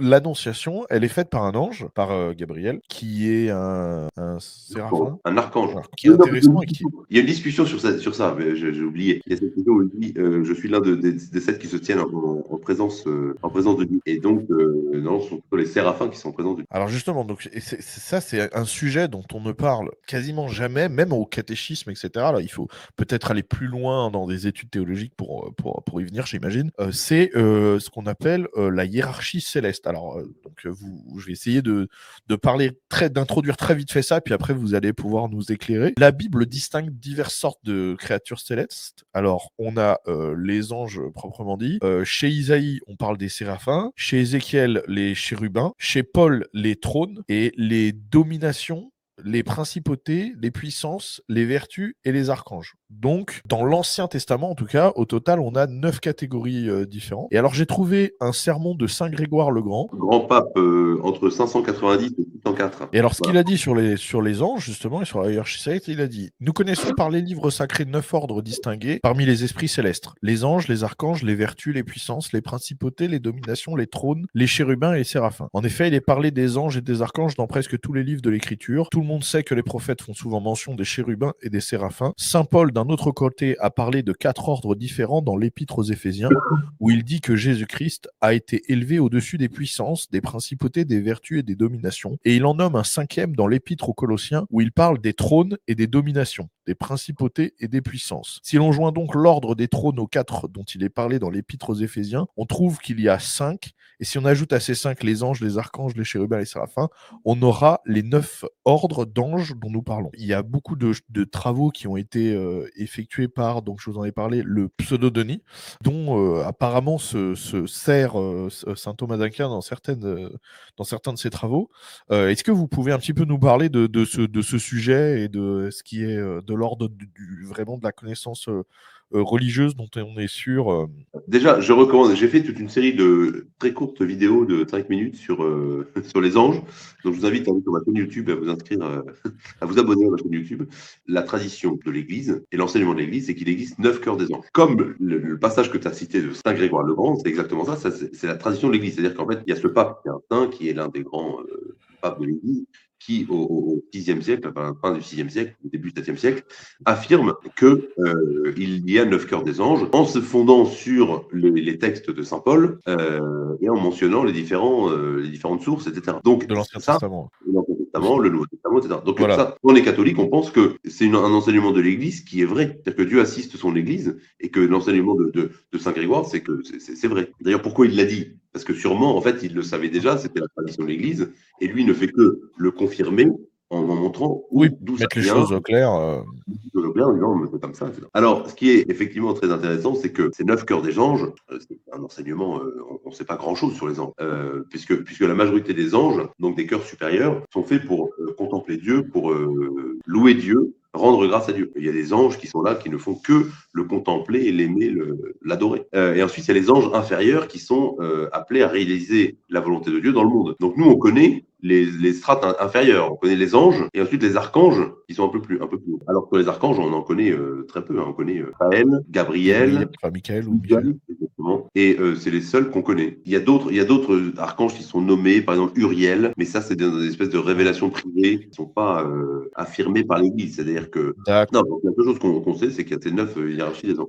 l'annonciation, elle est faite par un ange, par euh, Gabriel, qui est un, un séraphin. Un archange. Alors, qui est Oui, non, intéressant et qui. Il y a une discussion sur ça, sur ça mais j'ai oublié. Il y a cette question où il dit euh, Je suis l'un de- des, des sept qui se tiennent en, en présence, euh, en présence de Dieu. Et donc, non, ce sont plutôt les séraphins qui sont en présence de Dieu. Alors justement, donc et ça c'est un sujet dont on ne parle quasiment jamais, même au catéchisme, etc. Là, il faut peut-être aller plus loin dans des études théologiques pour, pour, pour y venir, j'imagine. C'est ce qu'on appelle la hiérarchie céleste. Alors, euh, donc euh, vous, je vais essayer de, parler très, d'introduire très vite fait ça, puis après vous allez pouvoir nous éclairer. La Bible distingue diverses sortes de créatures célestes. Alors, on a euh, les anges proprement dit. Chez Isaïe, on parle des séraphins. Chez Ézéchiel, les chérubins. Chez Paul, les trônes et les dominations les principautés, les puissances, les vertus et les archanges. Donc, dans l'Ancien Testament, en tout cas, au total, on a neuf catégories euh, différentes. Et alors, j'ai trouvé un sermon de Saint Grégoire le Grand. Grand pape euh, entre 590 et 604. Et alors, ce Voilà. qu'il a dit sur les, sur les anges, justement, et sur la hiérarchie céleste, il a dit Nous connaissons par les livres sacrés neuf ordres distingués parmi les esprits célestes les anges, les archanges, les vertus, les puissances, les principautés, les dominations, les trônes, les chérubins et les séraphins. En effet, il est parlé des anges et des archanges dans presque tous les livres de l'Écriture. Tout le monde sait que les prophètes font souvent mention des chérubins et des séraphins. Saint Paul, d'un autre côté, a parlé de quatre ordres différents dans l'Épître aux Éphésiens, où il dit que Jésus-Christ a été élevé au-dessus des puissances, des principautés, des vertus et des dominations. Et il en nomme un cinquième dans l'Épître aux Colossiens, où il parle des trônes et des dominations, des principautés et des puissances. Si l'on joint donc l'ordre des trônes aux quatre dont il est parlé dans l'Épître aux Éphésiens, on trouve qu'il y a cinq, et si on ajoute à ces cinq les anges, les archanges, les chérubins les séraphins, on aura les neuf ordres d'anges dont nous parlons. Il y a beaucoup de, travaux qui ont été euh, effectués par, donc je vous en ai parlé, le pseudo-Denis, dont euh, apparemment se, se sert euh, saint Thomas d'Aquin dans, certains de ses travaux. Est-ce que vous pouvez un petit peu nous parler de, ce, sujet et de ce qui est de l'ordre vraiment de la connaissance religieuse dont on est sûr Déjà, je recommande, j'ai fait toute une série de très courtes vidéos de 5 minutes sur, euh, sur les anges. Donc, je vous invite à aller sur ma chaîne YouTube à vous inscrire, euh, à vous abonner à ma chaîne YouTube. La tradition de l'Église et l'enseignement de l'Église, c'est qu'il existe neuf cœurs des anges. Comme le, passage que tu as cité de Saint Grégoire le Grand, c'est exactement ça, ça, c'est la tradition de l'Église. C'est-à-dire qu'en fait, il y a ce pape qui est un saint, qui est l'un des grands euh, papes de l'Église, qui, au, VIe siècle, enfin, fin du VIe siècle, au début du VIIe siècle, affirme que euh, il y a neuf cœurs des anges en se fondant sur les, les textes de saint Paul euh, et en mentionnant les différents euh, les différentes sources, etc. Donc de l'Ancien Testament. Testament, le Nouveau Testament, etc. Donc Voilà. ça, on est catholique, on pense que c'est un enseignement de l'Église qui est vrai, c'est-à-dire que Dieu assiste son Église et que l'enseignement de, de, de saint Grégoire, c'est que c'est vrai. D'ailleurs, pourquoi il l'a dit? Parce que sûrement, en fait, il le savait déjà, c'était la tradition de l'Église, et lui ne fait que le confirmer en, montrant où- Oui, d'où ça mettre les vient, choses au clair. euh, comme ça. Alors, ce qui est effectivement très intéressant, c'est que ces neuf cœurs des anges, euh, c'est un enseignement, euh, on ne sait pas grand-chose sur les anges, euh, puisque, puisque la majorité des anges, donc des cœurs supérieurs, sont faits pour euh, contempler Dieu, pour euh, louer Dieu, rendre grâce à Dieu. Il y a des anges qui sont là, qui ne font que le contempler et l'aimer, l'adorer. Euh, et ensuite, il y a les anges inférieurs qui sont euh, appelés à réaliser la volonté de Dieu dans le monde. Donc nous, on connaît les, les strates in- inférieures, on connaît les anges, et ensuite les archanges, qui sont un peu plus, un peu plus hauts. Alors que les archanges, on en connaît euh, très peu. hein. On connaît Raphaël, Gabriel, Enfin, Michael ou Michael. Et euh, c'est les seuls qu'on connaît. Il y a d'autres, il y a d'autres archanges qui sont nommés, par exemple Uriel, mais ça c'est des, des espèces de révélations privées qui ne sont pas euh, affirmées par l'Église. C'est-à-dire que non, donc la seule chose qu'on sait, c'est qu'il y a ces neuf euh, hiérarchies des anges.